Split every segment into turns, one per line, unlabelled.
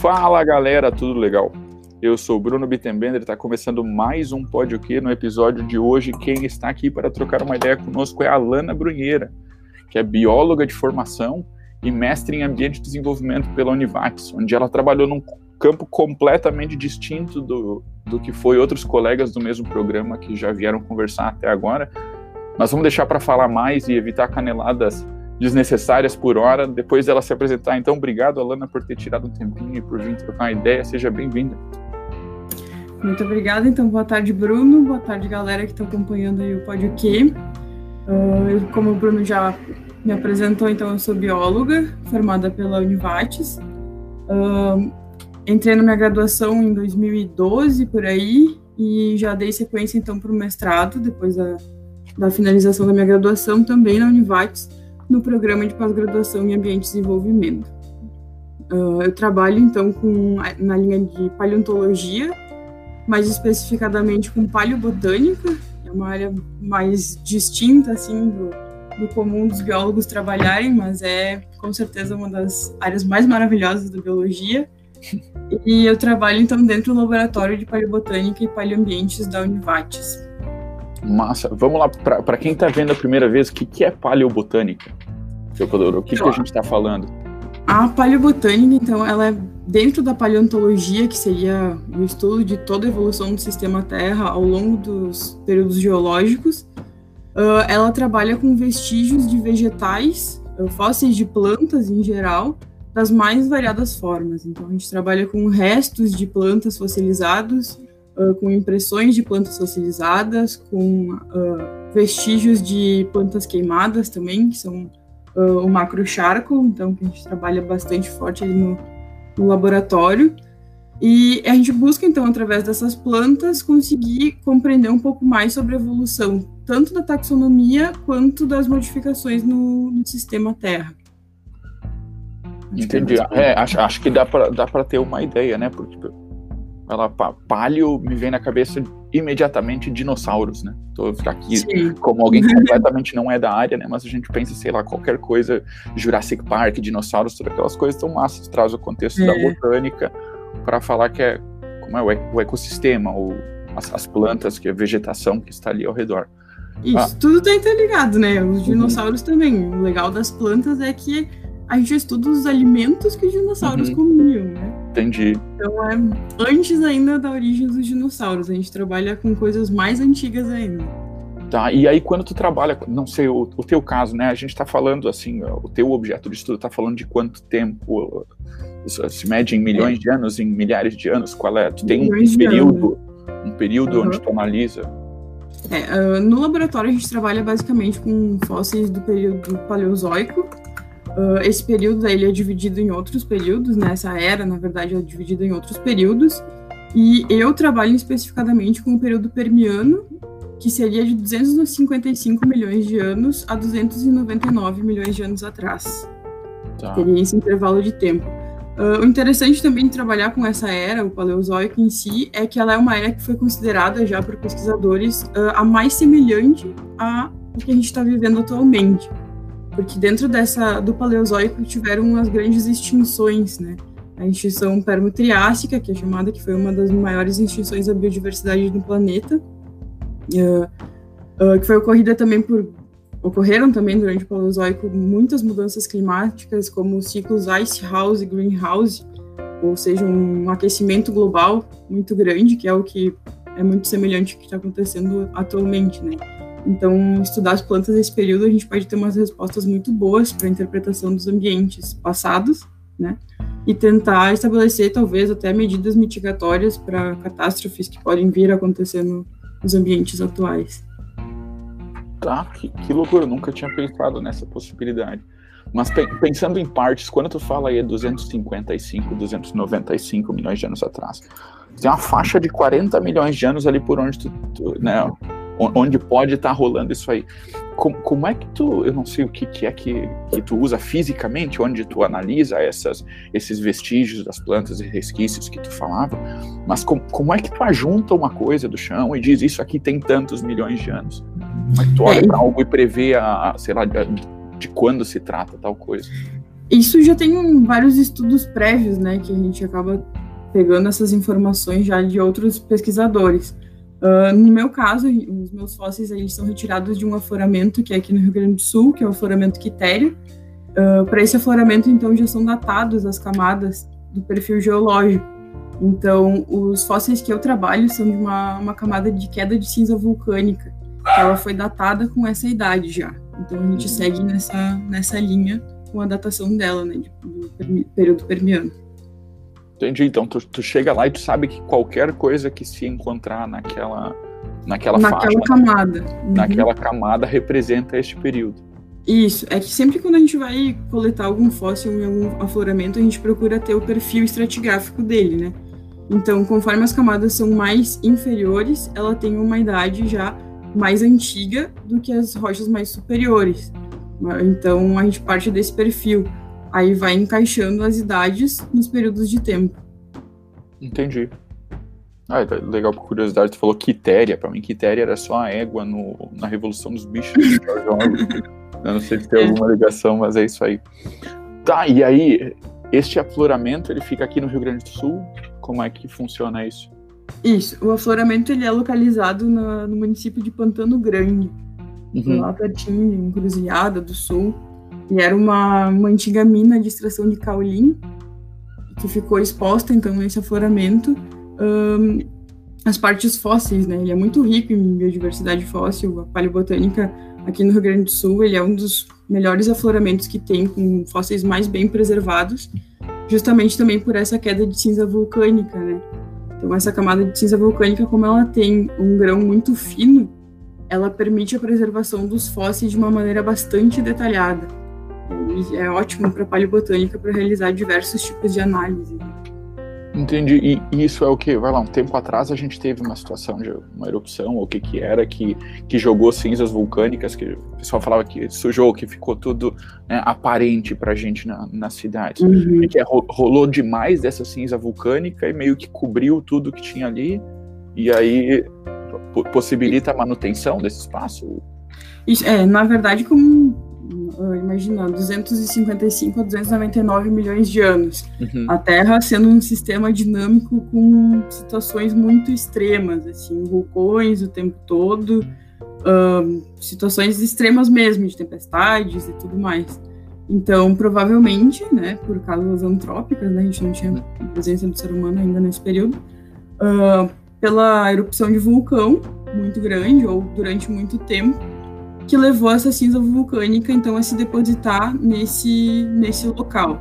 Fala galera, tudo legal? Eu sou o Bruno Bittenbender, está começando mais um Pódio aqui no episódio de hoje. Quem está aqui para trocar uma ideia conosco é a Alana Brunheira, que é bióloga de formação e mestre em ambiente de desenvolvimento pela Univates, onde ela trabalhou num campo completamente distinto do, do que foi outros colegas do mesmo programa que já vieram conversar até agora. Mas vamos deixar para falar mais e evitar caneladas desnecessárias por hora, depois dela se apresentar. Então, obrigado, Alana, por ter tirado um tempinho e por vir trocar uma ideia. Seja bem-vinda.
Muito obrigada. Então, boa tarde, Bruno. Boa tarde, galera que está acompanhando aí o Pódio Q. Uh, como o Bruno já me apresentou, então, eu sou bióloga, formada pela Univates. Uh, entrei na minha graduação em 2012, por aí, e já dei sequência, então, para o mestrado, depois da, da finalização da minha graduação, também na Univates no programa de pós-graduação em Ambiente e Desenvolvimento. Uh, eu trabalho, então, com, na linha de paleontologia, mais especificadamente com paleobotânica, é uma área mais distinta, assim, do, do comum dos biólogos trabalharem, mas é, com certeza, uma das áreas mais maravilhosas da biologia. E eu trabalho, então, dentro do laboratório de paleobotânica e paleoambientes da Univates.
Massa. Vamos lá, para quem está vendo a primeira vez, o que, que é paleobotânica? O que, que a gente está falando?
A paleobotânica, então, ela é dentro da paleontologia, que seria o estudo de toda a evolução do sistema Terra ao longo dos períodos geológicos. Uh, ela trabalha com vestígios de vegetais, uh, fósseis de plantas em geral, das mais variadas formas. Então, a gente trabalha com restos de plantas fossilizados, uh, com impressões de plantas fossilizadas, com uh, vestígios de plantas queimadas também, que são uh, o macrocharco, então que a gente trabalha bastante forte ali no, no laboratório. E a gente busca, então, através dessas plantas, conseguir compreender um pouco mais sobre a evolução, tanto da taxonomia quanto das modificações no, no sistema Terra.
Entendi. É, acho, acho que dá para ter uma ideia, né? Porque ela palio me vem na cabeça imediatamente dinossauros, né? Tô aqui Sim. como alguém que completamente não é da área, né? Mas a gente pensa, sei lá, qualquer coisa, Jurassic Park, dinossauros, todas aquelas coisas tão massas, traz o contexto é. da botânica para falar que é como é o ecossistema, ou as, as, plantas, que é a vegetação que está ali ao redor.
Isso, ah. tudo tá interligado, né? Os uhum. dinossauros uhum. também. O legal das plantas é que a gente estuda os alimentos que os dinossauros uhum. comiam, né?
Entendi.
Então é antes ainda da origem dos dinossauros. A gente trabalha com coisas mais antigas ainda.
Tá, e aí quando tu trabalha, não sei, o, o teu caso, né? A gente está falando assim, o teu objeto de estudo está falando de quanto tempo se mede em milhões é. de anos, em milhares de anos, qual é? Tu tem um período, um período uhum. onde tu analisa.
É, uh, no laboratório a gente trabalha basicamente com fósseis do período paleozoico, Uh, esse período ele é dividido em outros períodos, né? Essa era, na verdade, é dividida em outros períodos. E eu trabalho especificadamente com o período permiano, que seria de 255 milhões de anos a 299 milhões de anos atrás. Tá. Teria esse intervalo de tempo. Uh, o interessante também de trabalhar com essa era, o Paleozoico em si, é que ela é uma era que foi considerada já por pesquisadores uh, a mais semelhante a o que a gente está vivendo atualmente porque dentro dessa do Paleozoico tiveram as grandes extinções, né? A extinção permo-triássica, que é chamada que foi uma das maiores extinções da biodiversidade do planeta, uh, uh, que foi ocorrida também por ocorreram também durante o Paleozoico muitas mudanças climáticas, como ciclos ice house e greenhouse, ou seja, um aquecimento global muito grande, que é o que é muito semelhante ao que está acontecendo atualmente, né? Então, estudar as plantas nesse período, a gente pode ter umas respostas muito boas para a interpretação dos ambientes passados, né? E tentar estabelecer, talvez, até medidas mitigatórias para catástrofes que podem vir acontecendo nos ambientes atuais.
Tá, que, que loucura, eu nunca tinha pensado nessa possibilidade. Mas pensando em partes, quando tu fala aí 255, 295 milhões de anos atrás, tem uma faixa de 40 milhões de anos ali por onde tu, tu né, onde pode estar tá rolando isso aí. Como, como, é que tu, eu não sei o que, que é que, que tu usa fisicamente, onde tu analisa essas, esses vestígios das plantas e resquícios que tu falava, mas com, como é que tu ajunta uma coisa do chão e diz isso aqui tem tantos milhões de anos? Como é que tu olha é. para algo e prevê, a, sei lá, de, de quando se trata tal coisa?
Isso já tem vários estudos prévios, né, que a gente acaba pegando essas informações já de outros pesquisadores. Uh, no meu caso, os meus fósseis eles são retirados de um afloramento que é aqui no Rio Grande do Sul, que é o afloramento Quitéria. Uh, Para esse afloramento, então, já são datados as camadas do perfil geológico. Então, os fósseis que eu trabalho são de uma, uma camada de queda de cinza vulcânica, que ela foi datada com essa idade já. Então, a gente segue nessa, nessa linha com a datação dela, né, do período permiano.
Entendi. Então tu, tu chega lá e tu sabe que qualquer coisa que se encontrar naquela naquela, naquela faixa,
camada, uhum.
naquela camada representa este período.
Isso, é que sempre quando a gente vai coletar algum fóssil em algum afloramento, a gente procura ter o perfil estratigráfico dele, né? Então, conforme as camadas são mais inferiores, ela tem uma idade já mais antiga do que as rochas mais superiores. Então, a gente parte desse perfil. Aí vai encaixando as idades nos períodos de tempo.
Entendi. Ah, legal por curiosidade, tu falou Quitéria. Pra mim, Quitéria era só a égua no, na Revolução dos Bichos Eu não sei se tem é. alguma ligação, mas é isso aí. Tá, e aí, este afloramento, ele fica aqui no Rio Grande do Sul? Como é que funciona isso?
Isso, o afloramento ele é localizado no, no município de Pantano Grande, uhum. lá pertinho Encruzilhada do Sul. E era uma, uma antiga mina de extração de caulim, que ficou exposta, então, nesse afloramento. Um, as partes fósseis, né? Ele é muito rico em biodiversidade fóssil. A paleobotânica aqui no Rio Grande do Sul, ele é um dos melhores afloramentos que tem, com fósseis mais bem preservados, justamente também por essa queda de cinza vulcânica, né? Então, essa camada de cinza vulcânica, como ela tem um grão muito fino, ela permite a preservação dos fósseis de uma maneira bastante detalhada. E é ótimo para a paleobotânica para realizar diversos tipos de análise.
Entendi. E isso é o que? Vai lá, um tempo atrás a gente teve uma situação de uma erupção, ou o que que era, que, que jogou cinzas vulcânicas, que o pessoal falava que sujou, que ficou tudo né, aparente pra gente na, na cidade. Uhum. Que rolou demais dessa cinza vulcânica e meio que cobriu tudo que tinha ali, e aí possibilita a manutenção desse espaço?
É, na verdade, como imagina, 255 a 299 milhões de anos. Uhum. A Terra sendo um sistema dinâmico com situações muito extremas, assim, vulcões o tempo todo, situações extremas mesmo, de tempestades e tudo mais. Então, provavelmente, né, por causas antrópicas, né, a gente não tinha presença do ser humano ainda nesse período, uh, pela erupção de vulcão muito grande ou durante muito tempo, que levou essa cinza vulcânica então a se depositar nesse nesse local.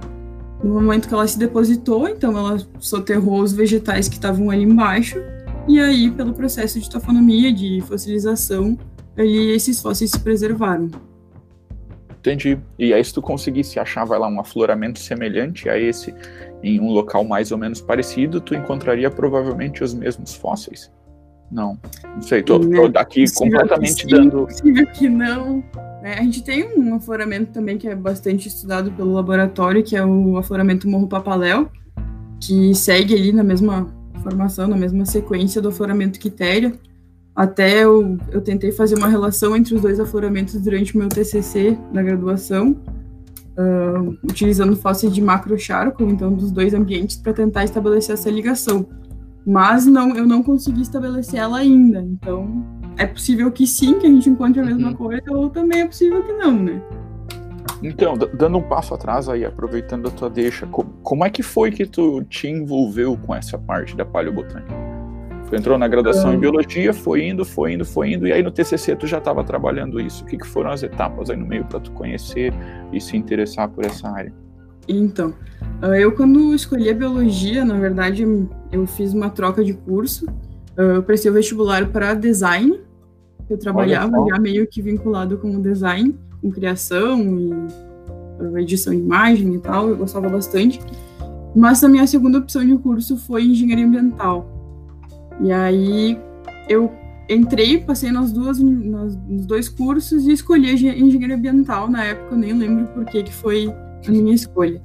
No momento que ela se depositou, então ela soterrou os vegetais que estavam ali embaixo e aí pelo processo de tafonomia, de fossilização, ali esses fósseis se preservaram.
Entendi. E aí se tu conseguisse achar, vai lá, um afloramento semelhante a esse em um local mais ou menos parecido, tu encontraria provavelmente os mesmos fósseis. Não, não sei, tô, né? tô aqui completamente
sim,
dando.
Possível que não. É, a gente tem um afloramento também que é bastante estudado pelo laboratório, que é o afloramento Morro Papaléu, que segue ali na mesma formação, na mesma sequência do afloramento Quitéria. Até eu, eu tentei fazer uma relação entre os dois afloramentos durante o meu TCC na graduação, uh, utilizando fósseis de macrocharco, então dos dois ambientes, para tentar estabelecer essa ligação mas não, eu não consegui estabelecer ela ainda. Então, é possível que sim, que a gente encontre a mesma uhum. coisa, ou também é possível que não, né?
Então, dando um passo atrás aí, aproveitando a tua deixa, como é que foi que tu te envolveu com essa parte da paleobotânica? Tu entrou na graduação em ah. biologia, foi indo, foi indo, foi indo, e aí no TCC tu já estava trabalhando isso. O que, que foram as etapas aí no meio para tu conhecer e se interessar por essa área?
Então, ah, eu quando escolhi a biologia, na verdade, eu fiz uma troca de curso. Ah, eu prestei o vestibular para design. Eu trabalhava já meio que vinculado com o design, com criação e ah, edição de imagem e tal. Eu gostava bastante. Mas a minha segunda opção de curso foi engenharia ambiental. E aí eu entrei, passei nas duas, nas, nos dois cursos e escolhi engenharia ambiental. Na época eu nem lembro por que, que foi a minha escolha.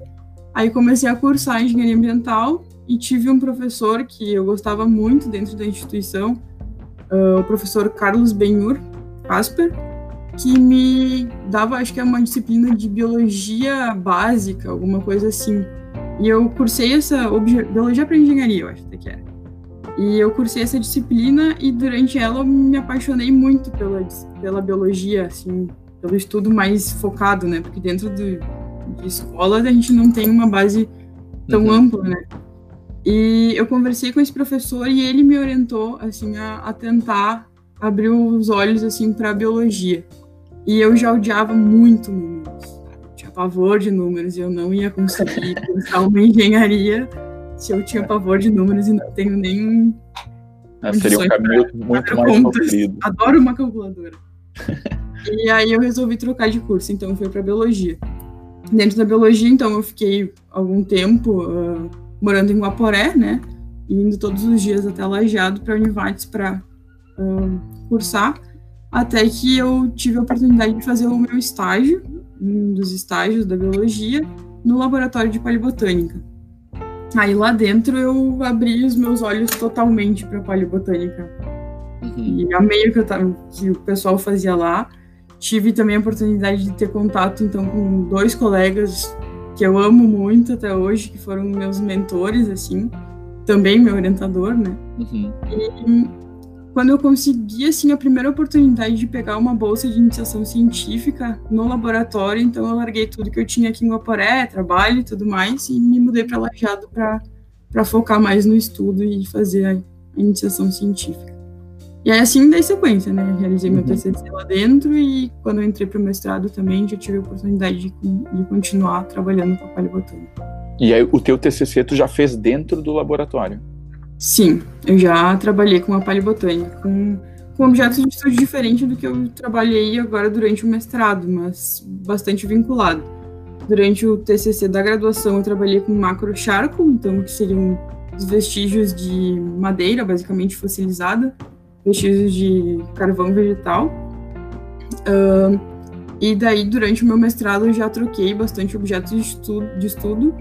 Aí comecei a cursar engenharia ambiental e tive um professor que eu gostava muito dentro da instituição, uh, o professor Carlos Benhur Casper, que me dava, acho que é uma disciplina de biologia básica, alguma coisa assim. E eu cursei essa biologia para engenharia, eu acho até que era. E eu cursei essa disciplina e durante ela eu me apaixonei muito pela, pela biologia, assim, pelo estudo mais focado, né? Porque dentro do, de escola a gente não tem uma base tão uhum. ampla, né? E eu conversei com esse professor e ele me orientou, assim, a, a tentar abrir os olhos, assim, para a biologia. E eu já odiava muito números. tinha pavor de números e eu não ia conseguir cursar uma engenharia se eu tinha pavor de números e não tenho nem.
Ah, seria um caminho muito mais.
Adoro uma calculadora. e aí eu resolvi trocar de curso, então eu fui para biologia. Dentro da biologia, então, eu fiquei algum tempo uh, morando em Guaporé, né? Indo todos os dias até Lajeado para a Univates para cursar, até que eu tive a oportunidade de fazer o meu estágio, um dos estágios da biologia, no laboratório de palibotânica. Aí lá dentro eu abri os meus olhos totalmente para paleobotânica. Uhum. E amei o que, eu, que o pessoal fazia lá. Tive também a oportunidade de ter contato então com dois colegas que eu amo muito até hoje, que foram meus mentores, assim, também meu orientador, né? Uhum. E quando eu consegui, assim, a primeira oportunidade de pegar uma bolsa de iniciação científica no laboratório, então eu larguei tudo que eu tinha aqui em Guaporé, trabalho e tudo mais, e me mudei para Lajado para focar mais no estudo e fazer a iniciação científica. E aí, assim, dei sequência, né? Realizei meu uhum. TCC lá dentro e quando eu entrei para o mestrado também já tive a oportunidade de, de continuar trabalhando com a paleobotânica.
E aí, o teu TCC tu já fez dentro do laboratório?
Sim, eu já trabalhei com a paleobotânica, com, com objetos de estudo diferente do que eu trabalhei agora durante o mestrado, mas bastante vinculado. Durante o TCC da graduação, eu trabalhei com macrocharco, então que seriam os vestígios de madeira, basicamente fossilizada, vestígios de carvão vegetal. Uh, e daí, durante o meu mestrado, eu já troquei bastante objetos de estudo, de estudo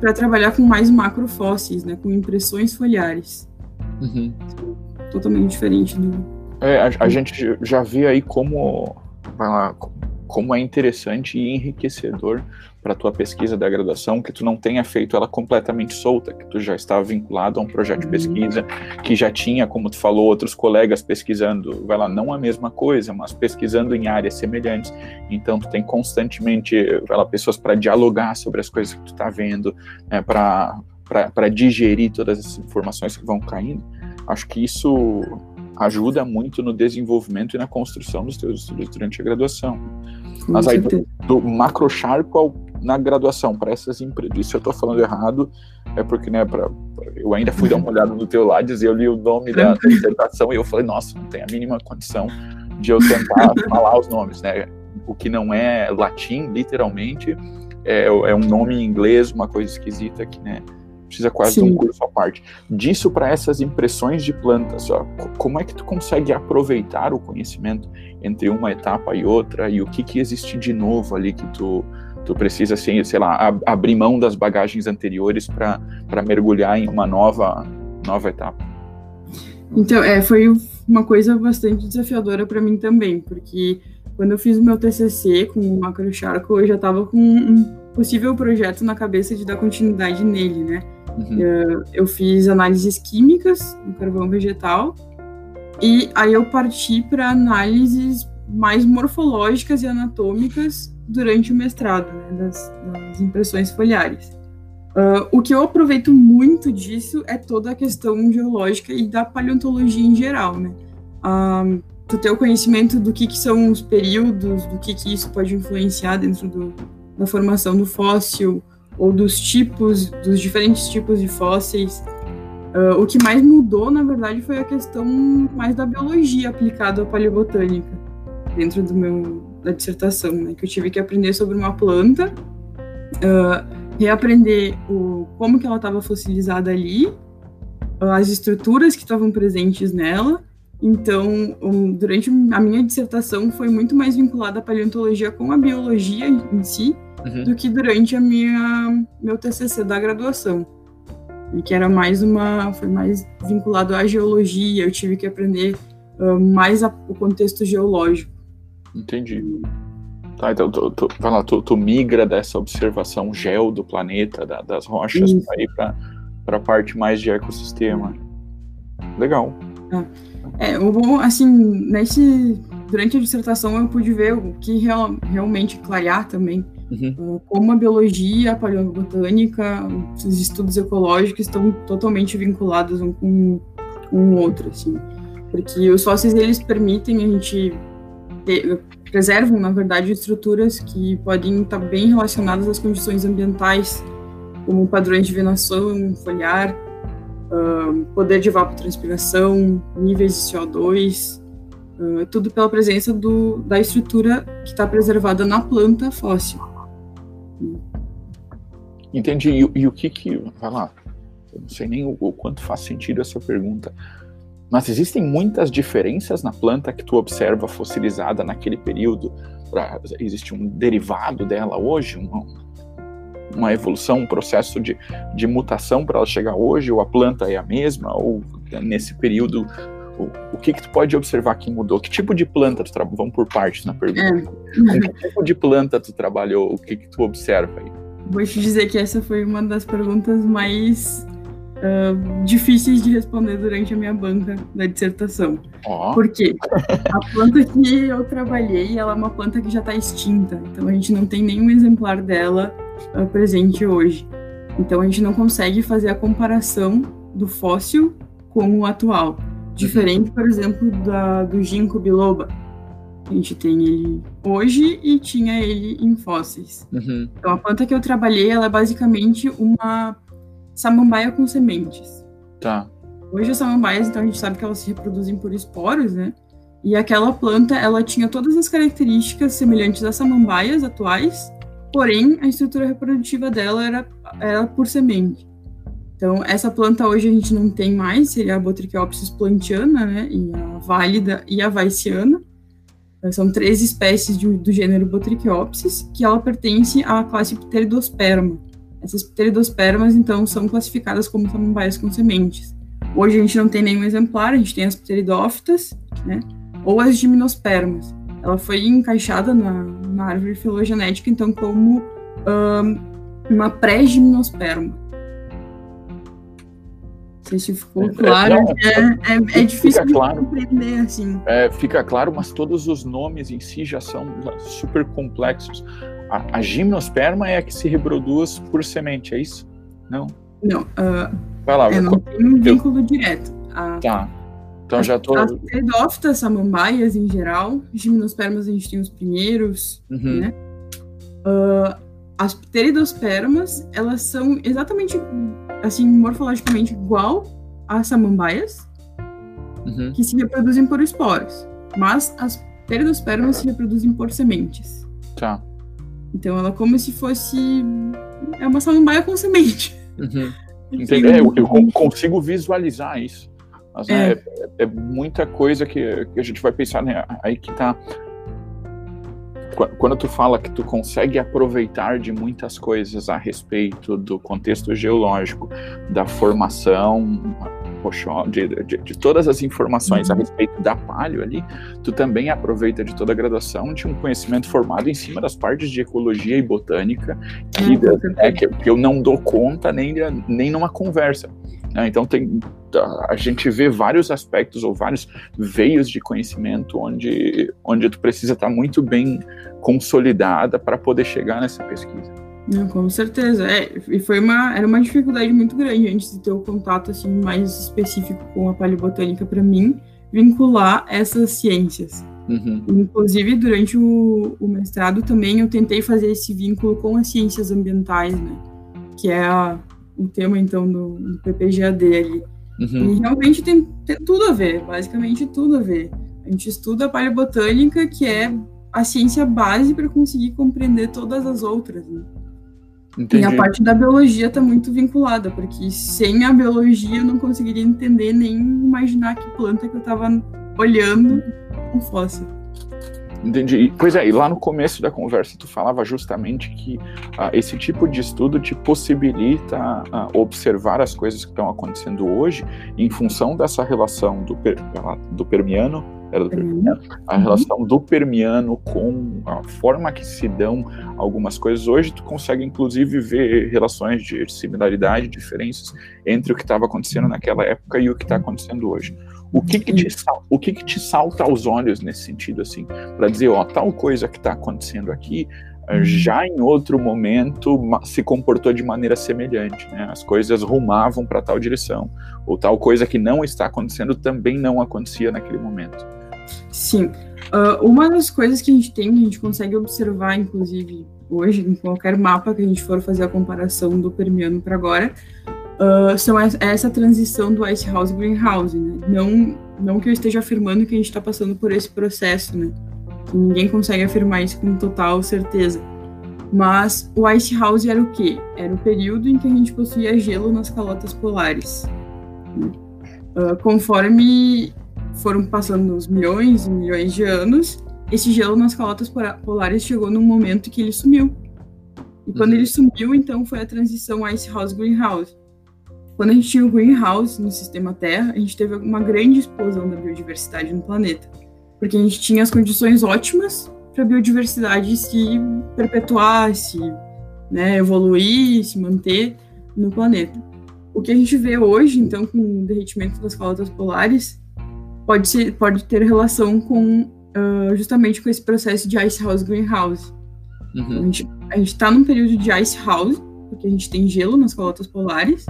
para trabalhar com mais macrofósseis, né, com impressões foliares. Uhum. Totalmente diferente do.
É, a, a, gente já vê aí como, lá, como é interessante e enriquecedor para a tua pesquisa da graduação, que tu não tenha feito ela completamente solta, que tu já estava vinculado a um projeto de uhum. pesquisa, que já tinha, como tu falou, outros colegas pesquisando, vai lá, não a mesma coisa, mas pesquisando em áreas semelhantes. Então tu tem constantemente, vai lá, pessoas para dialogar sobre as coisas que tu está vendo, né, para digerir todas as informações que vão caindo. Acho que isso ajuda muito no desenvolvimento e na construção dos teus estudos durante a graduação. Mas aí, do, do macrocharco ao na graduação para essas empresas. Se eu estou falando errado, é porque, né, pra, eu ainda fui dar uma olhada no teu Lattes e eu li o nome da, da dissertação e eu falei, nossa, não tem a mínima condição de eu tentar falar os nomes, né? O que não é latim, literalmente, é, é um nome em inglês, uma coisa esquisita que, né? Precisa quase Sim. de um curso à parte. Disso para essas impressões de plantas, ó, como é que tu consegue aproveitar o conhecimento entre uma etapa e outra e o que que existe de novo ali que tu tu precisa, assim, sei lá, ab abrir mão das bagagens anteriores para mergulhar em uma nova, nova etapa.
Então, é, foi uma coisa bastante desafiadora para mim também, porque quando eu fiz o meu TCC com o Macro Charco, eu já estava com um possível projeto na cabeça de dar continuidade nele, né? Uhum. Eu, eu fiz análises químicas no carvão vegetal e aí eu parti para análises mais morfológicas e anatômicas durante o mestrado, né, das, das, impressões foliares. Uh, o que eu aproveito muito disso é toda a questão geológica e da paleontologia em geral, né? Uh, tu ter o conhecimento do que, que são os períodos, do que, que isso pode influenciar dentro do, da formação do fóssil, ou dos tipos, dos diferentes tipos de fósseis. Uh, o que mais mudou, na verdade, foi a questão mais da biologia aplicada à paleobotânica, dentro do meu, da dissertação, né, que eu tive que aprender sobre uma planta, uh, reaprender o, como que ela estava fossilizada ali, uh, as estruturas que estavam presentes nela. Então, um, durante a minha dissertação foi muito mais vinculada à paleontologia com a biologia em si, uhum. do que durante a minha meu TCC da graduação, e que era mais uma foi mais vinculado à geologia. Eu tive que aprender uh, mais a, o contexto geológico.
Entendi. Tá, então tu, tu, lá, tu, tu, migra dessa observação gel do planeta, da, das rochas, para a parte mais de ecossistema. Legal.
É, eu vou, assim, nesse, durante a dissertação eu pude ver o que real, realmente clarear também, uhum. uh, como a biologia, a paleobotânica, os estudos ecológicos estão totalmente vinculados um com o outro, assim. Porque os fósseis, eles permitem a gente ter, preservam, na verdade, estruturas que podem estar bem relacionadas às condições ambientais, como padrões de venação, foliar, uh, poder de evapotranspiração, níveis de CO2, uh, tudo pela presença do, da estrutura que está preservada na planta fóssil.
Entendi. E, e, o que que... Vai lá. Eu não sei nem o, o quanto faz sentido essa pergunta. Mas existem muitas diferenças na planta que tu observa fossilizada naquele período. Pra, existe um derivado dela hoje, uma, uma evolução, um processo de, de mutação para ela chegar hoje, ou a planta é a mesma, ou nesse período, o, o que que tu pode observar que mudou? Que tipo de planta tu trabalhou? Vamos por partes na pergunta. É. Com que tipo de planta tu trabalhou? O que que tu observa aí?
Vou te dizer que essa foi uma das perguntas mais uh, difíceis de responder durante a minha banca da dissertação. Oh. Por quê? A planta que eu trabalhei, ela é uma planta que já está extinta, então a gente não tem nenhum exemplar dela uh, presente hoje. Então a gente não consegue fazer a comparação do fóssil com o atual. Diferente, por exemplo, da, do ginkgo biloba. A gente tem ele hoje e tinha ele em fósseis. Uhum. Então a planta que eu trabalhei, ela é basicamente uma samambaia com sementes.
Tá.
Hoje as samambaias, então a gente sabe que elas se reproduzem por esporos, né? E aquela planta, ela tinha todas as características semelhantes às samambaias atuais, porém a estrutura reprodutiva dela era, era por semente. Então, essa planta hoje a gente não tem mais, seria a Botrichiopsis plantiana, né? E a válida e a vaiciana. São três espécies de, do gênero Botrichiopsis, que ela pertence à classe Pteridosperma. Essas pteridospermas, então, são classificadas como samambaias com sementes. Hoje a gente não tem nenhum exemplar, a gente tem as pteridófitas, né, ou as gimnospermas. Ela foi encaixada na, na árvore filogenética, então, como um, uma pré-gimnosperma. Não sei se ficou é, claro, é, não, é, é, é difícil de claro, compreender, assim.
É, fica claro, mas todos os nomes em si já são super complexos. A, a gimnosperma é a que se reproduz por semente, é isso? Não?
Não. Uh, Vai lá, é, não tem um vínculo eu... direto. A,
tá. Então já tô.
As pteridófitas, samambaias em geral, gimnospermas a gente tem os primeiros, uhum. né? Uh, as pteridospermas, elas são exatamente, assim, morfologicamente igual às samambaias, uhum. que se reproduzem por esporos. Mas as pteridospermas se reproduzem por sementes.
Tá.
Então ela é como se fosse. É uma samambaia com semente.
Uhum. Entendi. É, eu, eu, consigo visualizar isso. Mas, é. É, é. muita coisa que, que, a gente vai pensar, né? Aí que tá. Quando tu fala que tu consegue aproveitar de muitas coisas a respeito do contexto geológico, da formação, de, de, de, todas as informações uhum. a respeito da palio ali, tu também aproveita de toda a graduação de um conhecimento formado em cima das partes de ecologia e botânica que, uhum. é, que, que, eu não dou conta nem, nem numa conversa. Né? Então tem, a gente vê vários aspectos ou vários veios de conhecimento onde, onde tu precisa estar muito bem consolidada para poder chegar nessa pesquisa.
Não, com certeza. É, e foi uma, era uma dificuldade muito grande antes de ter o contato assim, mais específico com a paleobotânica para mim, vincular essas ciências. Uhum. Inclusive, durante o, o, mestrado também eu tentei fazer esse vínculo com as ciências ambientais, né? Que é a, o tema, então, do, do PPGAD ali. Uhum. E realmente tem, tem tudo a ver, basicamente tudo a ver. A gente estuda a paleobotânica, que é a ciência base para conseguir compreender todas as outras. Né? E a parte da biologia está muito vinculada, porque sem a biologia eu não conseguiria entender nem imaginar que planta que eu estava olhando um fóssil.
Entendi. Pois é, e lá no começo da conversa tu falava justamente que uh, esse tipo de estudo te possibilita uh, observar as coisas que estão acontecendo hoje em função dessa relação do, per, do Permiano Era do Permiano. A uhum. relação do Permiano com a forma que se dão algumas coisas. Hoje tu consegue, inclusive, ver relações de similaridade, diferenças entre o que estava acontecendo naquela época e o que está acontecendo hoje. O que que, te, o que que te salta aos olhos nesse sentido, assim, para dizer, ó, tal coisa que está acontecendo aqui, eh, já em outro momento se comportou de maneira semelhante, né? As coisas rumavam para tal direção, ou tal coisa que não está acontecendo também não acontecia naquele momento.
Sim. Uh, uma das coisas que a gente tem, que a gente consegue observar, inclusive, hoje, em qualquer mapa que a gente for fazer a comparação do Permiano para agora, uh, são essa transição do Ice House Greenhouse, né? Não, não que eu esteja afirmando que a gente está passando por esse processo, né? Ninguém consegue afirmar isso com total certeza. Mas o Ice House era o quê? Era o período em que a gente possuía gelo nas calotas polares. Uh, conforme foram passando os milhões e milhões de anos, esse gelo nas calotas polares chegou num momento que ele sumiu. E quando ele sumiu, então foi a transição Ice House Greenhouse. Quando a gente tinha o greenhouse no sistema Terra, a gente teve uma grande explosão da biodiversidade no planeta, porque a gente tinha as condições ótimas para a biodiversidade se perpetuar, se né, evoluir, se manter no planeta. O que a gente vê hoje, então, com o derretimento das calotas polares, pode, ser, pode ter relação com uh, justamente com esse processo de ice house greenhouse. Uhum. a gente está num período de ice house, porque a gente tem gelo nas calotas polares,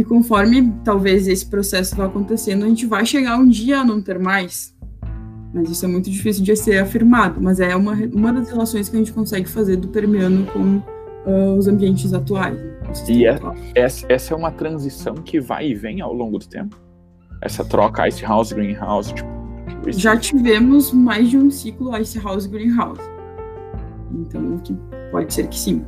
e conforme talvez esse processo vá acontecendo, a gente vai chegar um dia a não ter mais. Mas isso é muito difícil de ser afirmado, mas é uma, uma das relações que a gente consegue fazer do Permiano com uh, os ambientes atuais.
E é, essa, essa é uma transição que vai e vem ao longo do tempo? essa troca Ice House Greenhouse? Tipo,
Já tivemos mais de um ciclo Ice House Greenhouse. Então, que pode ser que sim.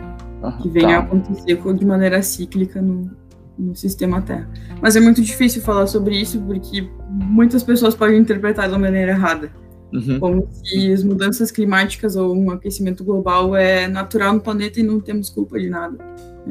que venha tá. a acontecer de maneira cíclica no, no sistema Terra. Mas é muito difícil falar sobre isso porque muitas pessoas podem interpretar da maneira errada. Uhum. Como se as mudanças climáticas ou um aquecimento global é natural no planeta e não temos culpa de nada.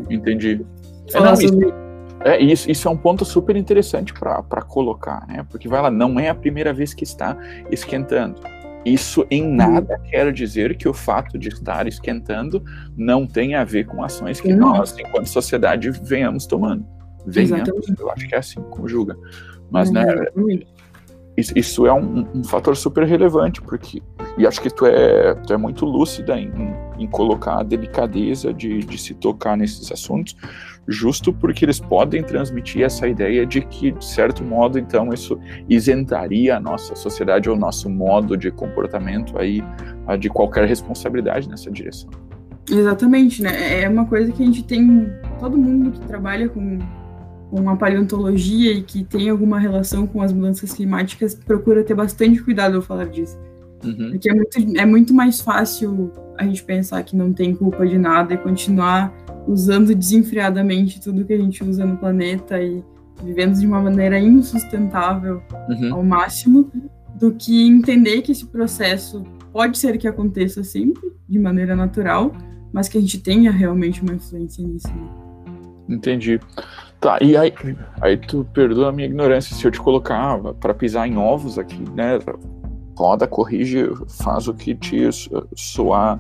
Entendi. Falar é, não, sobre... isso é, isso, isso é um ponto super interessante para colocar, né? Porque vai lá, não é a primeira vez que está esquentando. Isso em nada quer dizer que o fato de estar esquentando não tem a ver com ações que não. nós, enquanto sociedade, venhamos tomando. Venhamos, Exatamente. eu acho que é assim, conjuga. Mas, né, isso, isso é um, um, fator super relevante, porque, e acho que tu é, tu é muito lúcida em, em colocar a delicadeza de, de se tocar nesses assuntos, justo porque eles podem transmitir essa ideia de que, de certo modo, então, isso isentaria a nossa sociedade ou nosso modo de comportamento aí de qualquer responsabilidade nessa direção.
Exatamente, né? É uma coisa que a gente tem, todo mundo que trabalha com, com a paleontologia e que tem alguma relação com as mudanças climáticas procura ter bastante cuidado ao falar disso. Uhum. Porque é muito, é muito mais fácil a gente pensar que não tem culpa de nada e continuar usando desenfreadamente tudo que a gente usa no planeta e vivendo de uma maneira insustentável uhum. ao máximo, do que entender que esse processo pode ser que aconteça sempre, de maneira natural, mas que a gente tenha realmente uma influência nisso. Né?
Entendi. Tá, e aí, aí tu perdoa a minha ignorância se eu te colocar para pisar em ovos aqui, né? Roda, corrige, faz o que te soar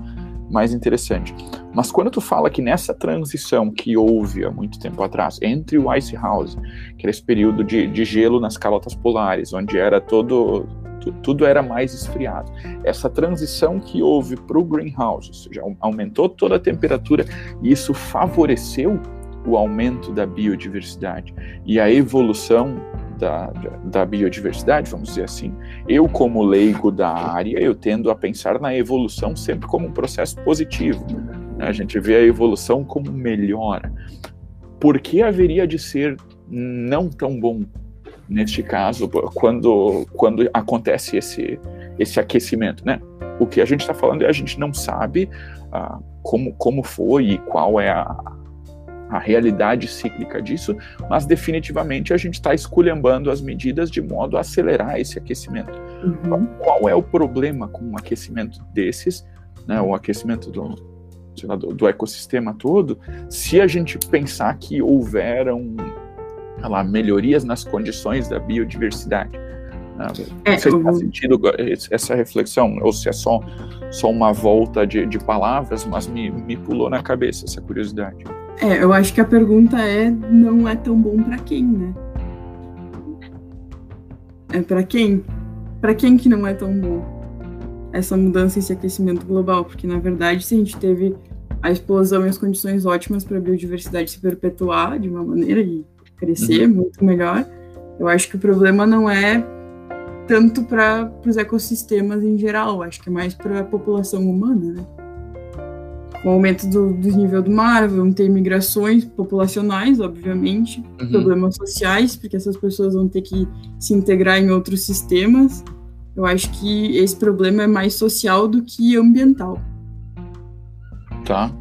mais interessante. Mas quando tu fala que nessa transição que houve há muito tempo atrás entre o Ice House, que era esse período de, de gelo nas calotas polares, onde era todo tudo era mais esfriado. Essa transição que houve para o greenhouse, ou seja, aumentou toda a temperatura e isso favoreceu o aumento da biodiversidade e a evolução da, da, biodiversidade, vamos dizer assim, eu como leigo da área, eu tendo a pensar na evolução sempre como um processo positivo. Né? A gente vê a evolução como melhora. Por que haveria de ser não tão bom neste caso quando, quando acontece esse, esse aquecimento, né? O que a gente está falando é a gente não sabe ah, como, como foi e qual é a, a realidade cíclica disso, mas definitivamente a gente está esculhambando as medidas de modo a acelerar esse aquecimento. Uhum. Qual é o problema com um aquecimento desses, né, o aquecimento do, lá, do, do, ecossistema todo, se a gente pensar que houveram lá, melhorias nas condições da biodiversidade? Né? É, se faz sentido essa reflexão, ou se é só, só uma volta de, de palavras, mas me, me pulou na cabeça essa curiosidade.
É, eu acho que a pergunta é, não é tão bom para quem, né? É para quem? Para quem que não é tão bom essa mudança, esse aquecimento global? Porque, na verdade, se a gente teve a explosão e as condições ótimas para a biodiversidade se perpetuar de uma maneira e crescer uhum. muito melhor, eu acho que o problema não é tanto para os ecossistemas em geral, acho que é mais para a população humana, né? O aumento do, do, nível do mar, vão ter migrações populacionais, obviamente, uhum. problemas sociais, porque essas pessoas vão ter que se integrar em outros sistemas. Eu acho que esse problema é mais social do que ambiental.
Tá.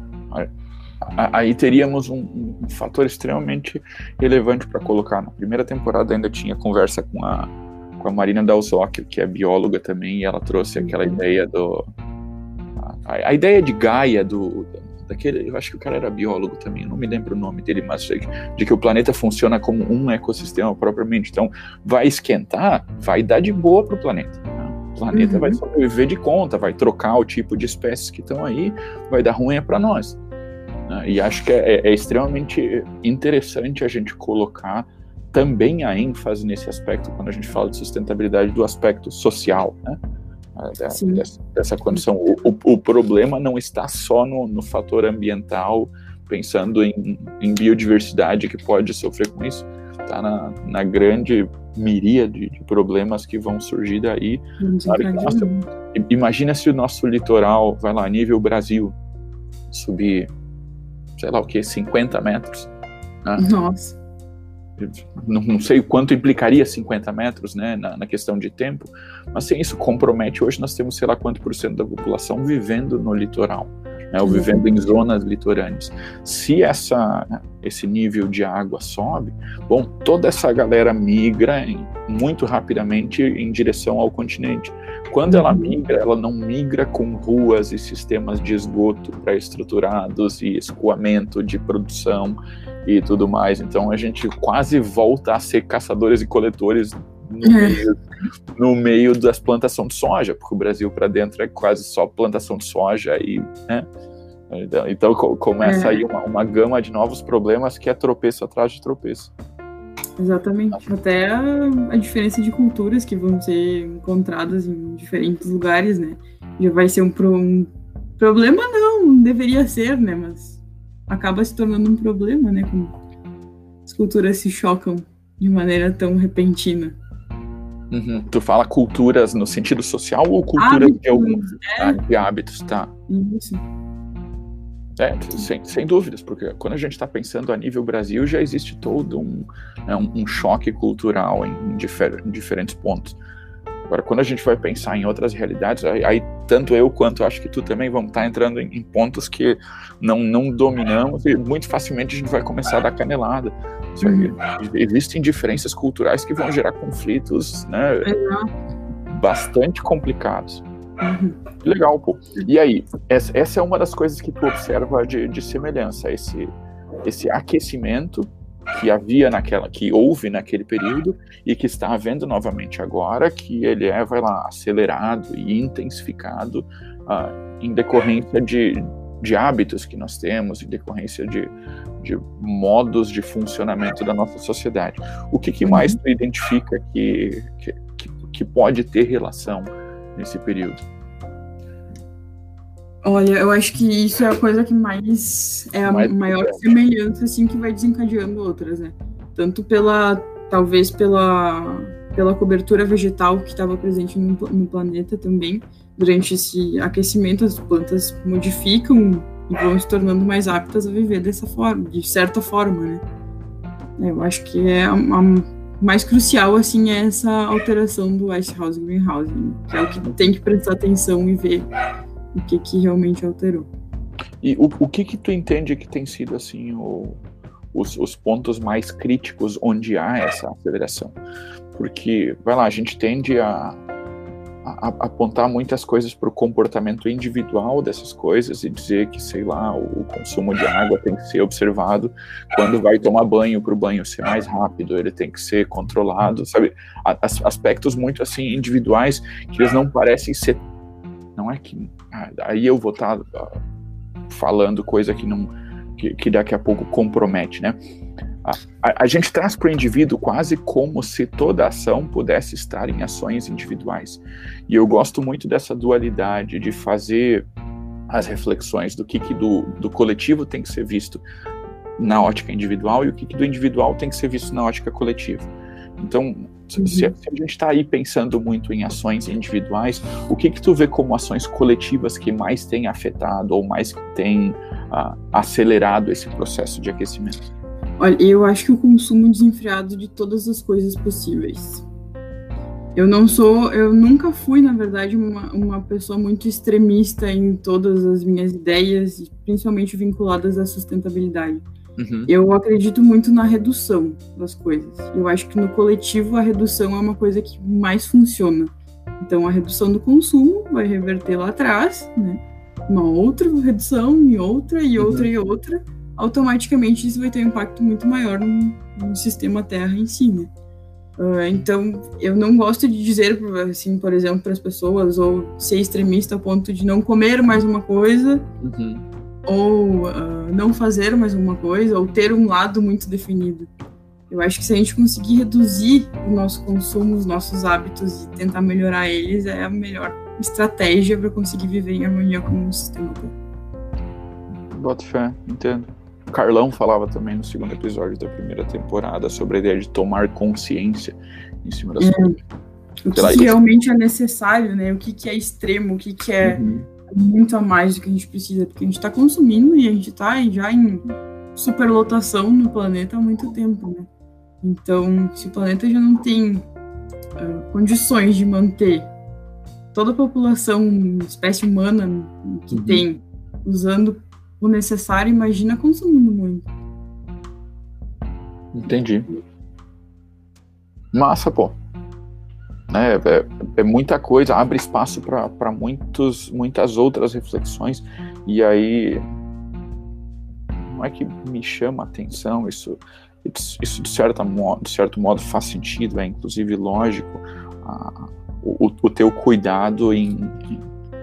Aí teríamos um, um fator extremamente relevante para colocar. Na primeira temporada ainda tinha conversa com a, com a Marina Dalzocchio, que é bióloga também, e ela trouxe aquela uhum. ideia do, a, ideia de Gaia, do, daquele, eu acho que o cara era biólogo também, não me lembro o nome dele, mas de, de, que o planeta funciona como um ecossistema propriamente. Então, vai esquentar, vai dar de boa para o planeta. Né? O planeta uhum. vai sobreviver de conta, vai trocar o tipo de espécies que estão aí, vai dar ruim para nós. Né? E acho que é, é extremamente interessante a gente colocar também a ênfase nesse aspecto quando a gente fala de sustentabilidade do aspecto social, né? Dessa, dessa, condição. O, o, o, problema não está só no, no fator ambiental, pensando em, em, biodiversidade que pode sofrer com isso, está na, na grande miríade de problemas que vão surgir daí. Sabe? Nossa, imagina se o nosso litoral, vai lá, nível Brasil, subir, sei lá o que, 50 metros.
Né? Nossa
não, não, sei quanto implicaria 50 metros né, na, na, questão de tempo, mas sim, isso compromete. Hoje nós temos sei lá quanto por cento da população vivendo no litoral, né, ou vivendo em zonas litorâneas. Se essa, esse nível de água sobe, bom, toda essa galera migra em, muito rapidamente em direção ao continente. Quando ela uhum. migra, ela não migra com ruas e sistemas de esgoto pré-estruturados e escoamento de produção e tudo mais. Então a gente quase volta a ser caçadores e coletores no, é. meio, no meio das plantações de soja, porque o Brasil para dentro é quase só plantação de soja e, né? Então, então começa é. aí uma, uma gama de novos problemas que é tropeço atrás de tropeço.
Exatamente. Até a, a, diferença de culturas que vão ser encontradas em diferentes lugares, né? Já vai ser um, pro, um problema, não, deveria ser, né? Mas acaba se tornando um problema, né? Quando as culturas se chocam de maneira tão repentina.
Uhum. Tu fala culturas no sentido social ou culturas hábitos, de alguns é. de hábitos, tá?
Isso.
É, sem, sem dúvidas, porque quando a gente está pensando a nível Brasil, já existe todo um, né, um, um choque cultural em, em, difer, em diferentes pontos. Agora, quando a gente vai pensar em outras realidades, aí, aí tanto eu quanto acho que tu também vamos estar tá entrando em, em, pontos que não, não dominamos e muito facilmente a gente vai começar a dar canelada. Uhum. Existem diferenças culturais que vão gerar conflitos né, bastante complicados. Uhum. Legal, pô. E aí, essa, essa, é uma das coisas que tu observa de, de semelhança, esse, esse aquecimento que havia naquela, que houve naquele período e que está havendo novamente agora, que ele é, vai lá, acelerado e intensificado uh, em decorrência de, de hábitos que nós temos, em decorrência de, de modos de funcionamento da nossa sociedade. O que, que mais tu identifica que, que, que pode ter relação nesse período?
Olha, eu acho que isso é a coisa que mais é a mais maior semelhança assim que vai desencadeando outras, né? Tanto pela talvez pela pela cobertura vegetal que estava presente no, no, planeta também durante esse aquecimento as plantas modificam e vão se tornando mais aptas a viver dessa forma, de certa forma, né? Eu acho que é a, a mais crucial assim é essa alteração do ice house greenhouse, né? que é o que tem que prestar atenção e ver o que, que realmente alterou.
E o, o que que tu entende que tem sido assim o, os, os pontos mais críticos onde há essa aceleração? Porque, vai lá, a gente tende a, a, apontar muitas coisas para o comportamento individual dessas coisas e dizer que, sei lá, o, o consumo de água tem que ser observado quando vai tomar banho para o banho ser mais rápido, ele tem que ser controlado, sabe? As, aspectos muito assim individuais que eles não parecem ser. É que. Ah, aí eu vou estar tá, uh, falando coisa que não. Que, que daqui a pouco compromete, né? A, a, a, gente traz para o indivíduo quase como se toda ação pudesse estar em ações individuais. E eu gosto muito dessa dualidade de fazer as reflexões do que, que do, do coletivo tem que ser visto na ótica individual e o que, que do individual tem que ser visto na ótica coletiva. Então. Se, se, a gente está aí pensando muito em ações individuais, o que que tu vê como ações coletivas que mais têm afetado ou mais que têm uh, acelerado esse processo de aquecimento?
Olha, eu acho que o consumo desenfreado de todas as coisas possíveis. Eu não sou, eu nunca fui, na verdade, uma, uma pessoa muito extremista em todas as minhas ideias, principalmente vinculadas à sustentabilidade. Uhum. Eu acredito muito na redução das coisas. Eu acho que no coletivo a redução é uma coisa que mais funciona. Então a redução do consumo vai reverter lá atrás, né? Uma outra redução e outra e outra uhum. e outra automaticamente isso vai ter um impacto muito maior no, no sistema Terra em si, né? Uh, então, eu não gosto de dizer, assim, por exemplo, para as pessoas, ou ser extremista a ponto de não comer mais uma coisa, uhum. Ou uh, não fazer mais uma coisa, ou ter um lado muito definido. Eu acho que se a gente conseguir reduzir o nosso consumo, os nossos hábitos e tentar melhorar eles, é a melhor estratégia para conseguir viver em harmonia com o sistema.
Boto fé, entendo. Carlão falava também no segundo episódio da primeira temporada sobre a ideia de tomar consciência em cima das é.
O que, que realmente é necessário, né? O que, que é extremo, o que, que é uhum. Muito a mais do que a gente precisa, porque a gente está consumindo e a gente está já em superlotação no planeta há muito tempo, né? Então, se o planeta já não tem uh, condições de manter toda a população, espécie humana que uhum. tem, usando o necessário, imagina consumindo muito.
Entendi. Massa, pô. É, é, é muita coisa, abre espaço para muitas outras reflexões, e aí não é que me chama a atenção, isso, isso de, certa modo, de certo modo faz sentido, é inclusive lógico, a, o, o teu cuidado em,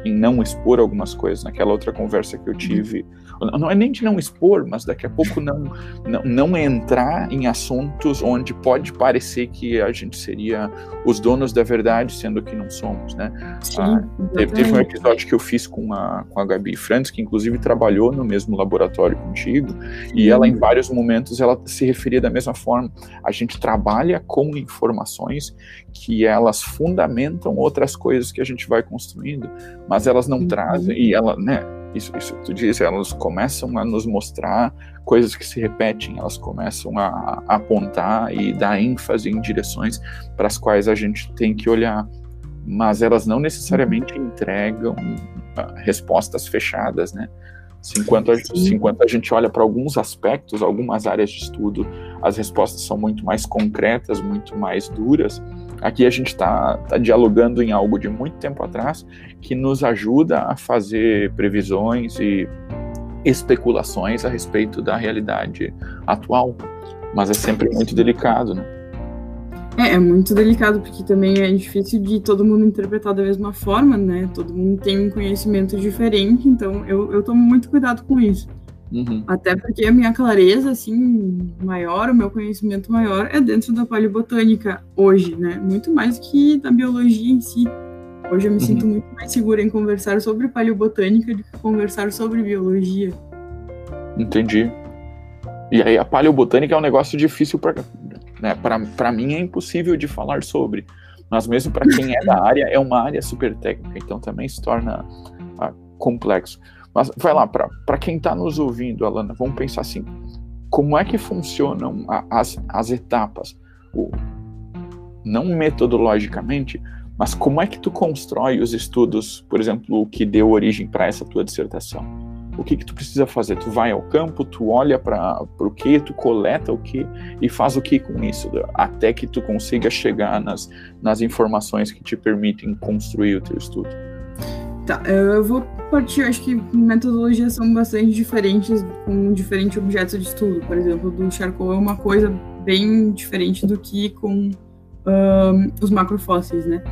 em não expor algumas coisas. Naquela outra conversa que eu tive não é nem de não expor, mas daqui a pouco não, não, não entrar em assuntos onde pode parecer que a gente seria os donos da verdade, sendo que não somos, né? Sim, ah, teve, teve, um episódio que eu fiz com a, com a Gabi Franz, que inclusive trabalhou no mesmo laboratório contigo, e ela em vários momentos ela se referia da mesma forma. A gente trabalha com informações que elas fundamentam outras coisas que a gente vai construindo, mas elas não uhum. trazem, e ela, né, isso, isso que tu disse, elas começam a nos mostrar coisas que se repetem, elas começam a, a apontar e dar ênfase em direções para as quais a gente tem que olhar, mas elas não necessariamente entregam uh, respostas fechadas, né? Enquanto a, enquanto a gente olha para alguns aspectos, algumas áreas de estudo, as respostas são muito mais concretas, muito mais duras, Aqui a gente está tá dialogando em algo de muito tempo atrás que nos ajuda a fazer previsões e especulações a respeito da realidade atual, mas é sempre muito delicado, né?
É, é muito delicado porque também é difícil de todo mundo interpretar da mesma forma, né? Todo mundo tem um conhecimento diferente, então eu, eu tomo muito cuidado com isso. Uhum. Até porque a minha clareza, assim, maior, o meu conhecimento maior é dentro da paleobotânica hoje, né? Muito mais que da biologia em si. Hoje eu me uhum. sinto muito mais segura em conversar sobre paleobotânica do que conversar sobre biologia.
Entendi. E aí a paleobotânica é um negócio difícil para né, para mim é impossível de falar sobre, mas mesmo para quem é da área é uma área super técnica, então também se torna ah, complexo. Mas vai lá, para quem está nos ouvindo, Alana, vamos pensar assim: como é que funcionam a, as, as etapas? O, não metodologicamente, mas como é que tu constrói os estudos, por exemplo, o que deu origem para essa tua dissertação? o que que tu precisa fazer? Tu vai ao campo, tu olha para o que, tu coleta o que e faz o que com isso, até que tu consiga chegar nas, nas informações que te permitem construir o teu estudo.
Tá, eu vou partir, acho que metodologias são bastante diferentes com diferentes objetos de estudo. Por exemplo, do charcoal é uma coisa bem diferente do que com um, os macrofósseis, né?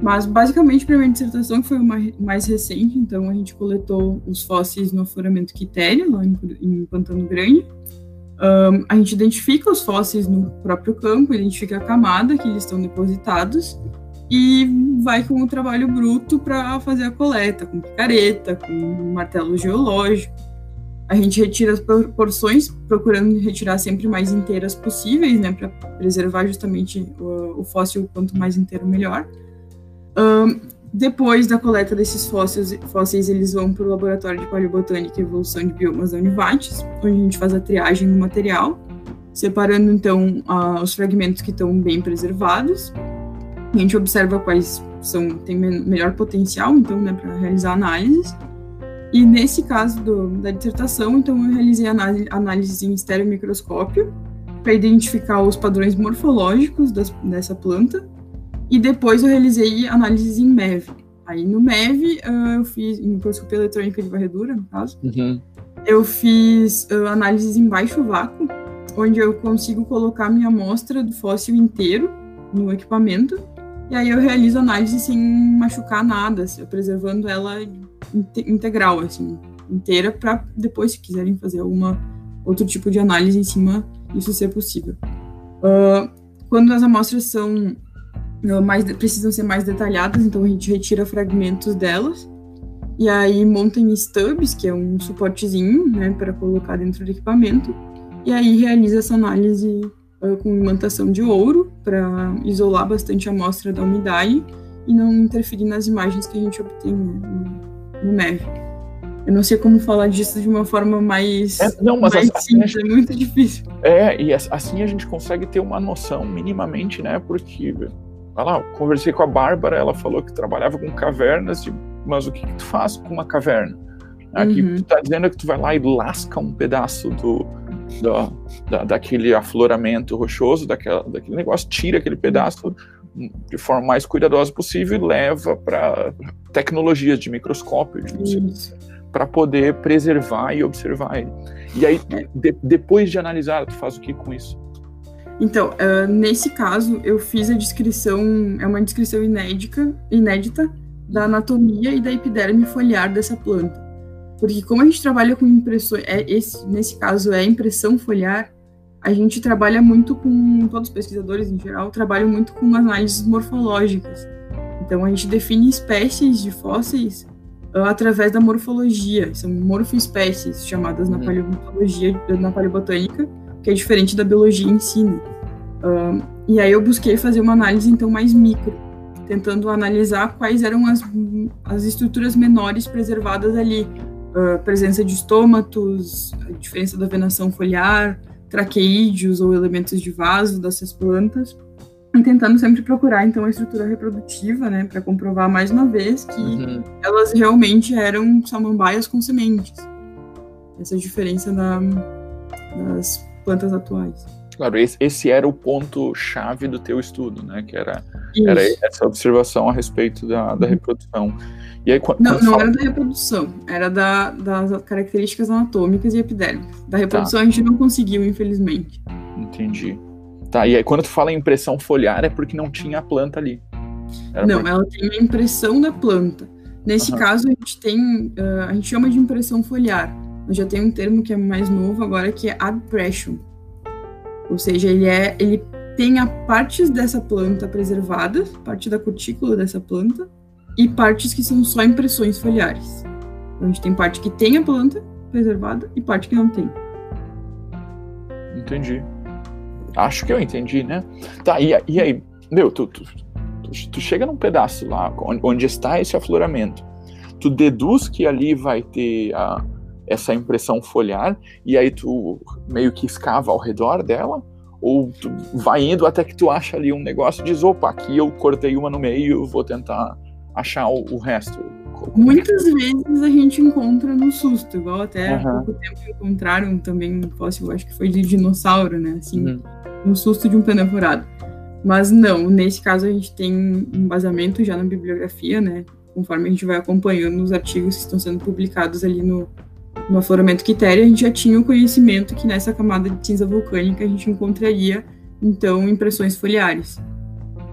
Mas, basicamente, para minha dissertação, que foi uma mais recente, então a gente coletou os fósseis no afloramento Quitéria, lá em, em Pantano Grande. Um, a gente identifica os fósseis no próprio campo, identifica a camada que eles estão depositados e vai com o trabalho bruto para fazer a coleta, com picareta, com martelo geológico. A gente retira as porções, procurando retirar sempre mais inteiras possíveis, né, para preservar justamente o, o, fóssil quanto mais inteiro melhor. Um, depois da coleta desses fósseis, fósseis eles vão para o laboratório de paleobotânica e evolução de biomas da Univates, onde a gente faz a triagem do material, separando então uh, os fragmentos que estão bem preservados. A gente observa quais são têm melhor potencial, então, né, para realizar análises e nesse caso do, da dissertação, então eu realizei análise, análise em estereomicroscópio para identificar os padrões morfológicos das, dessa planta e depois eu realizei análises em MEV. Aí no MEV uh, eu fiz em microscopia eletrônica de varredura, no caso. Uhum. Eu fiz uh, análises em baixo vácuo, onde eu consigo colocar minha amostra do fóssil inteiro no equipamento e aí eu realizo análise sem machucar nada, assim, preservando ela integral, assim, inteira, para depois, se quiserem fazer alguma outro tipo de análise em cima, isso ser possível. Uh, quando as amostras são mais precisam ser mais detalhadas, então a gente retira fragmentos delas e aí monta em stubs, que é um suportezinho, né, para colocar dentro do equipamento, e aí realiza essa análise uh, com imantação de ouro para isolar bastante a amostra da umidade e não interferir nas imagens que a gente obtém né, no MEV. Eu não sei como falar disso de uma forma mais,
é, não, mas
mais
assim,
simples, é muito difícil.
É, e assim a gente consegue ter uma noção minimamente, né? Porque, olha lá, eu conversei com a Bárbara, ela falou que trabalhava com cavernas, mas o que, que tu faz com uma caverna? Aqui uhum. tu tá dizendo que tu vai lá e lasca um pedaço do, do da, daquele afloramento rochoso, daquela, daquele negócio, tira aquele pedaço, de forma mais cuidadosa possível e leva para tecnologias de microscópio para poder preservar e observar ele. E aí, de, depois de analisar, tu faz o que com isso?
Então, uh, nesse caso, eu fiz a descrição, é uma descrição inédita, inédita da anatomia e da epiderme foliar dessa planta. Porque como a gente trabalha com impressões, é esse, nesse caso é impressão foliar, a gente trabalha muito com, todos os pesquisadores em geral, trabalham muito com análises morfológicas. Então a gente define espécies de fósseis uh, através da morfologia, são morfoespécies chamadas na uhum. paleontologia, na paleobotânica, que é diferente da biologia em si. Né? Uh, e aí eu busquei fazer uma análise então mais micro, tentando analisar quais eram as, as estruturas menores preservadas ali, uh, presença de estômatos, a diferença da venação foliar, traqueídeos ou elementos de vaso dessas plantas, e tentando sempre procurar então a estrutura reprodutiva, né, para comprovar mais uma vez que uhum. elas realmente eram samambaias com sementes. Essa é a diferença da, das plantas atuais.
Claro, esse, esse era o ponto chave do teu estudo, né? Que era, era essa observação a respeito da, da uhum. reprodução.
E aí, quando, não, quando não fala... era da reprodução, era da, das características anatômicas e epidérmicas. Da reprodução tá. a gente não conseguiu, infelizmente.
Entendi. Tá, e aí quando tu fala em impressão foliar é porque não tinha a planta ali.
Era não, porque... ela tem a impressão da planta. Nesse uhum. caso, a gente tem, uh, a gente chama de impressão foliar. Eu já tem um termo que é mais novo agora, que é adpression. Ou seja, ele é, ele tem a partes dessa planta preservadas, parte da cutícula dessa planta, e partes que são só impressões foliares. Então, a gente tem parte que tem a planta preservada e parte que não tem.
Entendi. Acho que eu entendi, né? Tá, e, e aí, meu, tu, tu, tu, tu, chega num pedaço lá onde, está esse afloramento, tu deduz que ali vai ter a, essa impressão foliar e aí tu meio que escava ao redor dela? Ou tu vai indo até que tu acha ali um negócio e diz, opa, aqui eu cortei uma no meio, vou tentar achar o, o resto.
Muitas vezes a gente encontra no susto, igual até uhum. há pouco tempo encontraram também um fóssil, acho que foi de dinossauro, né? Assim, uhum. no susto de um pneu furado. Mas não, nesse caso a gente tem um embasamento já na bibliografia, né? Conforme a gente vai acompanhando os artigos que estão sendo publicados ali no, no afloramento quitéria, a gente já tinha o conhecimento que nessa camada de cinza vulcânica a gente encontraria, então, impressões foliares.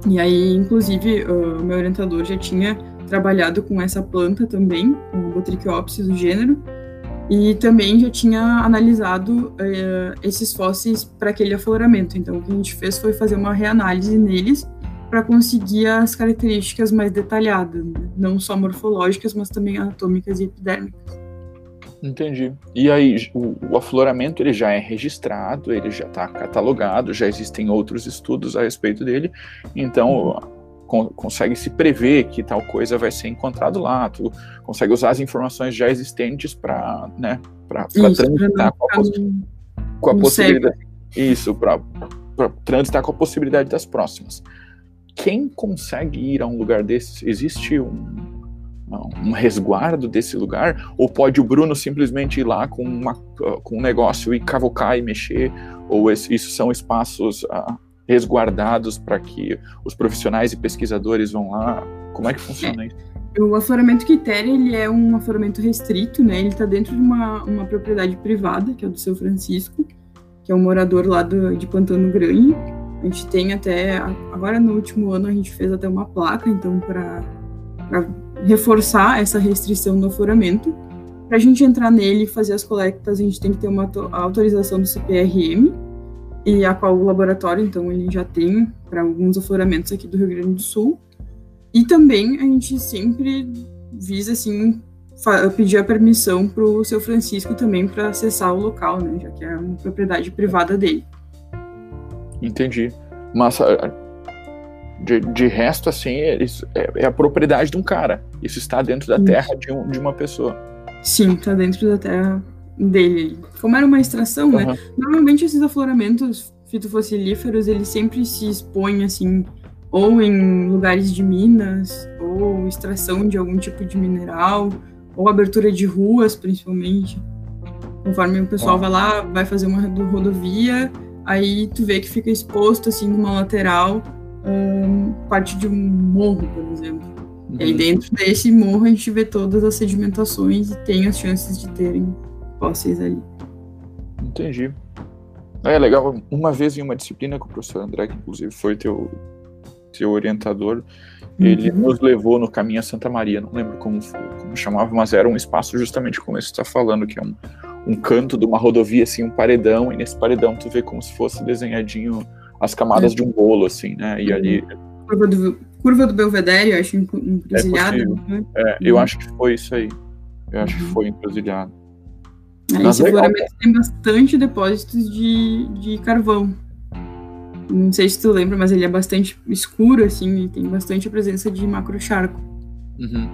E aí, inclusive, o meu orientador já tinha trabalhado com essa planta também, o Botrichiopsis, o gênero, e também já tinha analisado uh, esses fósseis para aquele afloramento. Então, o que a gente fez foi fazer uma reanálise neles para conseguir as características mais detalhadas, né? não só morfológicas, mas também anatômicas e epidérmicas.
Entendi. E aí, o, o afloramento ele já é registrado, ele já está catalogado, já existem outros estudos a respeito dele, então consegue se prever que tal coisa vai ser encontrado lá, tu consegue usar as informações já existentes para né, para transitar com a, com a possibilidade. Isso, para transitar com a possibilidade das próximas. Quem consegue ir a um lugar desses? Existe um, um resguardo desse lugar? Ou pode o Bruno simplesmente ir lá com, uma, com um negócio e cavocar e mexer? Ou isso são espaços uh, resguardados para que os profissionais e pesquisadores vão lá? Como é que funciona isso?
O afloramento quitéria, ele é um afloramento restrito, né? Ele está dentro de uma, uma propriedade privada, que é do seu Francisco, que é um morador lá do, de Pantano Grande. A gente tem até, agora no último ano, a gente fez até uma placa, então, para reforçar essa restrição do afloramento. Para a gente entrar nele e fazer as coletas, a gente tem que ter uma autorização do CPRM, e a qual o laboratório, então, ele já tem para alguns afloramentos aqui do Rio Grande do Sul. E também a gente sempre visa, assim, pedir a permissão para o seu Francisco também para acessar o local, né, já que é uma propriedade privada dele.
Entendi. Mas de, de resto, assim, é, é, a propriedade de um cara. Isso está dentro da terra de, um, de uma pessoa.
Sim, está dentro da terra dele. Como era uma extração, uhum. né? Normalmente esses afloramentos fitofossilíferos, eles sempre se expõem, assim, ou em lugares de minas, ou extração de algum tipo de mineral, ou abertura de ruas, principalmente. Conforme o pessoal vai lá, vai fazer uma rodovia, aí tu vê que fica exposto, assim, numa lateral, um, parte de um morro, por exemplo. Uhum. E aí uhum. dentro desse morro a gente vê todas as sedimentações e tem as chances de terem fósseis ali.
Entendi. É legal. Uma vez em uma disciplina com o professor André, que inclusive foi teu, teu orientador, ele uhum. nos levou no caminho a Santa Maria. Não lembro como, como chamava, mas era um espaço justamente como esse que está falando, que é um, um canto de uma rodovia, assim, um paredão, e nesse paredão tu vê como se fosse desenhadinho as camadas é. de um bolo, assim, né? E ali.
Curva do, curva do Belvedere, eu acho, encruzilhada. É,
né? é, eu uhum. acho que foi isso aí. Eu acho que uhum. foi encruzilhado.
Aí, esse afloramento tem bastante depósitos de, de carvão. Não sei se tu lembra, mas ele é bastante escuro, assim, e tem bastante presença de macrocharco.
Uhum.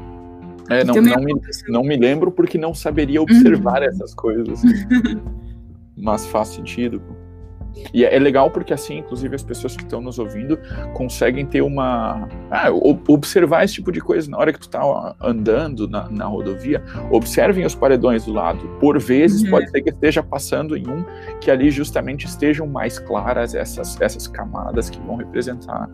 É, não, não, me, não me lembro porque não saberia observar uhum. essas coisas. Assim. mas faz sentido. E é legal porque assim, inclusive as pessoas que estão nos ouvindo conseguem ter uma ah, observar esse tipo de coisa na hora que tu tá andando na, na rodovia, observem os paredões do lado. Por vezes uhum. pode ser que esteja passando em um que ali justamente estejam mais claras essas essas camadas que vão representar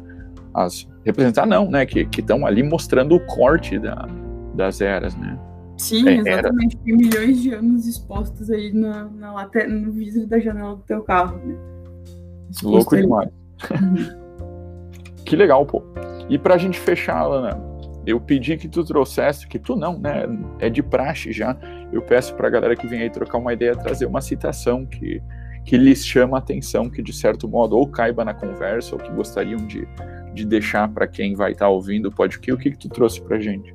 as representar não, né, que estão ali mostrando o corte da, das eras, né?
Sim, é, exatamente. Era... Tem milhões de anos expostos aí na, na no vidro da janela do teu carro, né?
Louco demais. que legal, pô. E pra gente fechar, Alana, eu pedi que tu trouxesse, que tu não, né? É de praxe já. Eu peço pra galera que vem aí trocar uma ideia, trazer uma citação que, que lhes chama a atenção, que de certo modo ou caiba na conversa, ou que gostariam de, de deixar para quem vai estar tá ouvindo o podcast. O que, que tu trouxe pra gente?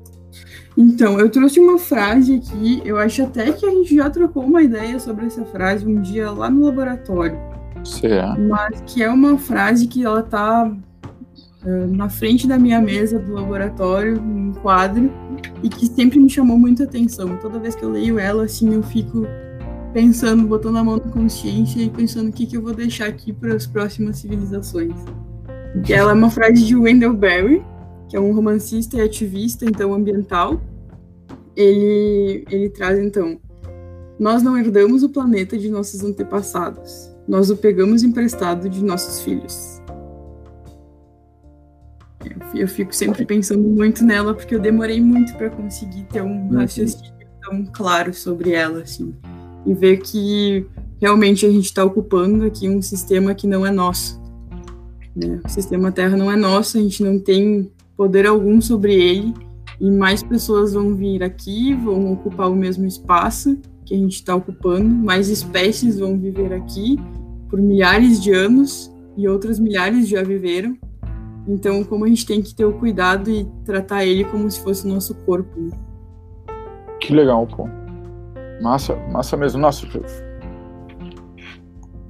Então, eu trouxe uma frase aqui, eu acho até que a gente já trocou uma ideia sobre essa frase um dia lá no laboratório.
Certo.
Mas que é uma frase que ela tá uh, na frente da minha mesa do laboratório, um quadro, e que sempre me chamou muita atenção. Toda vez que eu leio ela, assim, eu fico pensando, botando a mão na consciência e pensando o que, que eu vou deixar aqui para as próximas civilizações. Que ela é uma frase de Wendell Berry, que é um romancista e ativista, então, ambiental. ele, ele traz então: Nós não herdamos o planeta de nossos antepassados, nós o pegamos emprestado de nossos filhos. Eu, fico sempre pensando muito nela porque eu demorei muito para conseguir ter um raciocínio tão claro sobre ela, assim, e ver que realmente a gente está ocupando aqui um sistema que não é nosso. Né? O sistema Terra não é nosso, a gente não tem poder algum sobre ele e mais pessoas vão vir aqui, vão ocupar o mesmo espaço que a gente está ocupando, mais espécies vão viver aqui por milhares de anos e outras milhares já viveram. Então, como a gente tem que ter o cuidado e tratar ele como se fosse o nosso corpo. Né?
Que legal, pô. Massa, massa mesmo. Nossa,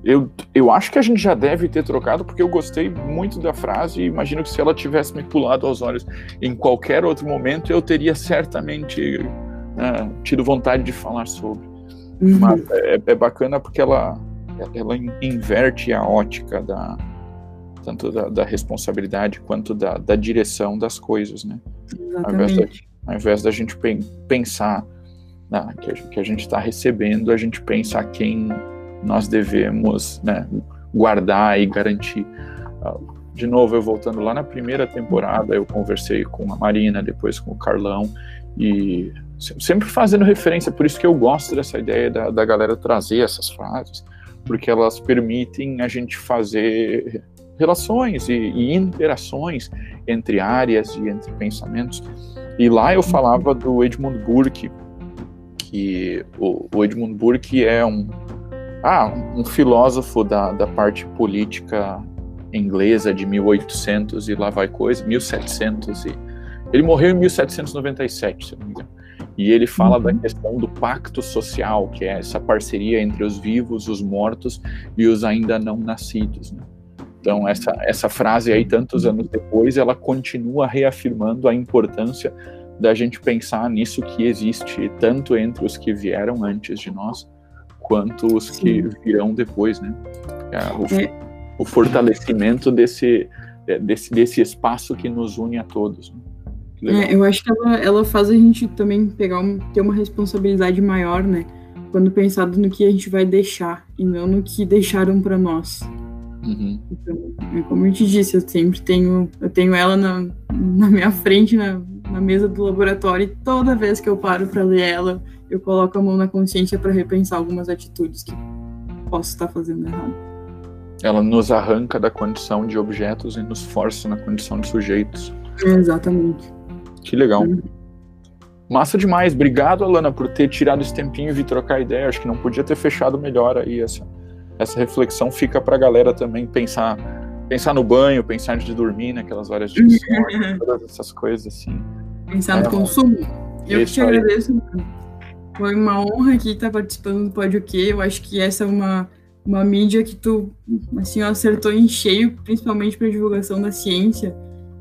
eu, eu acho que a gente já deve ter trocado, porque eu gostei muito da frase e imagino que se ela tivesse me pulado aos olhos em qualquer outro momento, eu teria certamente né, tido vontade de falar sobre. Uhum. Mas é, é, bacana porque ela, ela inverte a ótica da, tanto da, da responsabilidade quanto da, da, direção das coisas, né? Ao invés, da, ao invés da gente pensar né, que, a, que a gente está recebendo, a gente pensa a quem nós devemos né, guardar e garantir. Ah, de novo, eu voltando lá na primeira temporada, eu conversei com a Marina, depois com o Carlão, e sempre fazendo referência, por isso que eu gosto dessa ideia da, da galera trazer essas frases, porque elas permitem a gente fazer relações e, e, interações entre áreas e entre pensamentos. E lá eu falava do Edmund Burke, que o, o Edmund Burke é um, ah, um filósofo da, da parte política inglesa de 1800 e lá vai coisa, 1700 e ele morreu em 1797, se não me engano. E ele fala uhum. da questão do pacto social, que é essa parceria entre os vivos, os mortos e os ainda não nascidos. Né? Então essa essa frase aí tantos anos depois, ela continua reafirmando a importância da gente pensar nisso que existe tanto entre os que vieram antes de nós quanto os que virão depois, né? É, o, é. o, fortalecimento desse, é, desse, desse espaço que nos une a todos.
Né? É, eu acho que ela, ela faz a gente também pegar um, ter uma responsabilidade maior, né? Quando pensado no que a gente vai deixar e não no que deixaram para nós. Uhum. Então, é como eu te disse, eu sempre tenho, eu tenho ela na, na minha frente, na, na mesa do laboratório, e toda vez que eu paro para ler ela, eu coloco a mão na consciência para repensar algumas atitudes que posso estar fazendo errado.
Ela nos arranca da condição de objetos e nos força na condição de sujeitos.
exatamente.
Que legal. Uhum. Massa demais. Obrigado, Alana, por ter tirado esse tempinho e vir trocar ideia. Acho que não podia ter fechado melhor aí essa, essa reflexão. Fica para a galera também pensar pensar no banho, pensar antes de dormir, naquelas horas de sono, todas essas coisas assim.
Pensar no é, consumo. Eu te agradeço. Foi uma honra aqui estar participando do Pode O Quê. Eu acho que essa é uma, uma mídia que tu assim, acertou em cheio, principalmente para divulgação da ciência.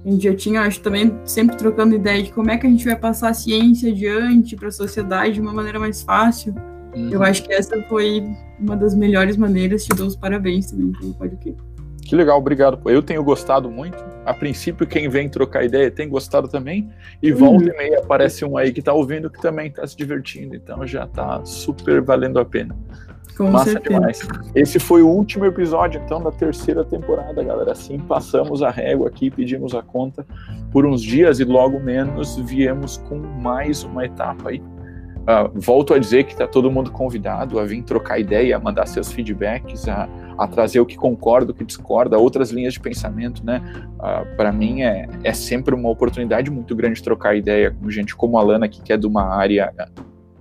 A gente já tinha, acho, também sempre trocando ideia de como é que a gente vai passar a ciência adiante para a sociedade de uma maneira mais fácil. Uhum. Eu acho que essa foi uma das melhores maneiras. Te dou os parabéns também pelo Quê.
Que legal, obrigado. Eu tenho gostado muito. A princípio, quem vem trocar ideia tem gostado também. E uhum. volta e meia aparece um aí que está ouvindo que também está se divertindo. Então já está super valendo a pena. Com Massa certeza. demais. Esse foi o último episódio, então, da terceira temporada, galera. Assim, passamos a régua aqui, pedimos a conta por uns dias e logo menos viemos com mais uma etapa aí. Uh, volto a dizer que está todo mundo convidado a vir trocar ideia, a mandar seus feedbacks, a a trazer o que concorda, o que discorda, outras linhas de pensamento, né? Uh, ah, para mim é, é sempre uma oportunidade muito grande de trocar ideia com gente como a Lana, que é de uma área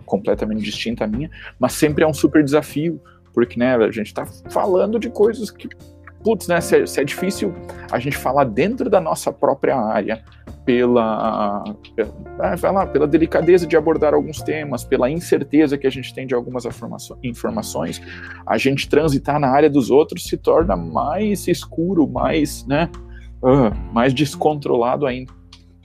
completamente distinta à minha, mas sempre é um super desafio, porque né, a gente está falando de coisas que putz, né, se é, se é, difícil a gente falar dentro da nossa própria área, pela, pela, pela delicadeza de abordar alguns temas, pela incerteza que a gente tem de algumas informações, a gente transitar na área dos outros se torna mais escuro, mais, né, uh, mais descontrolado ainda.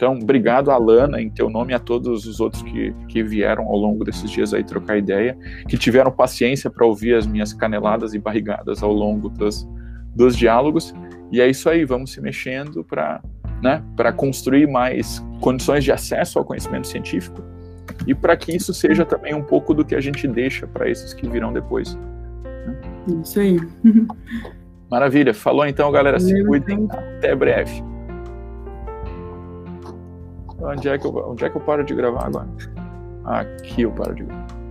Então, obrigado, Alana, em teu nome a todos os outros que, que vieram ao longo desses dias aí trocar ideia, que tiveram paciência para ouvir as minhas caneladas e barrigadas ao longo das, dos diálogos. E é isso aí, vamos se mexendo para né, construir mais condições de acesso ao conhecimento científico e para que isso seja também um pouco do que a gente deixa para esses que virão depois.
Isso aí.
Maravilha. Falou então, galera. Se cuidem. Até breve. Onde é, que eu, onde é que eu paro de gravar agora? Aqui eu paro de gravar.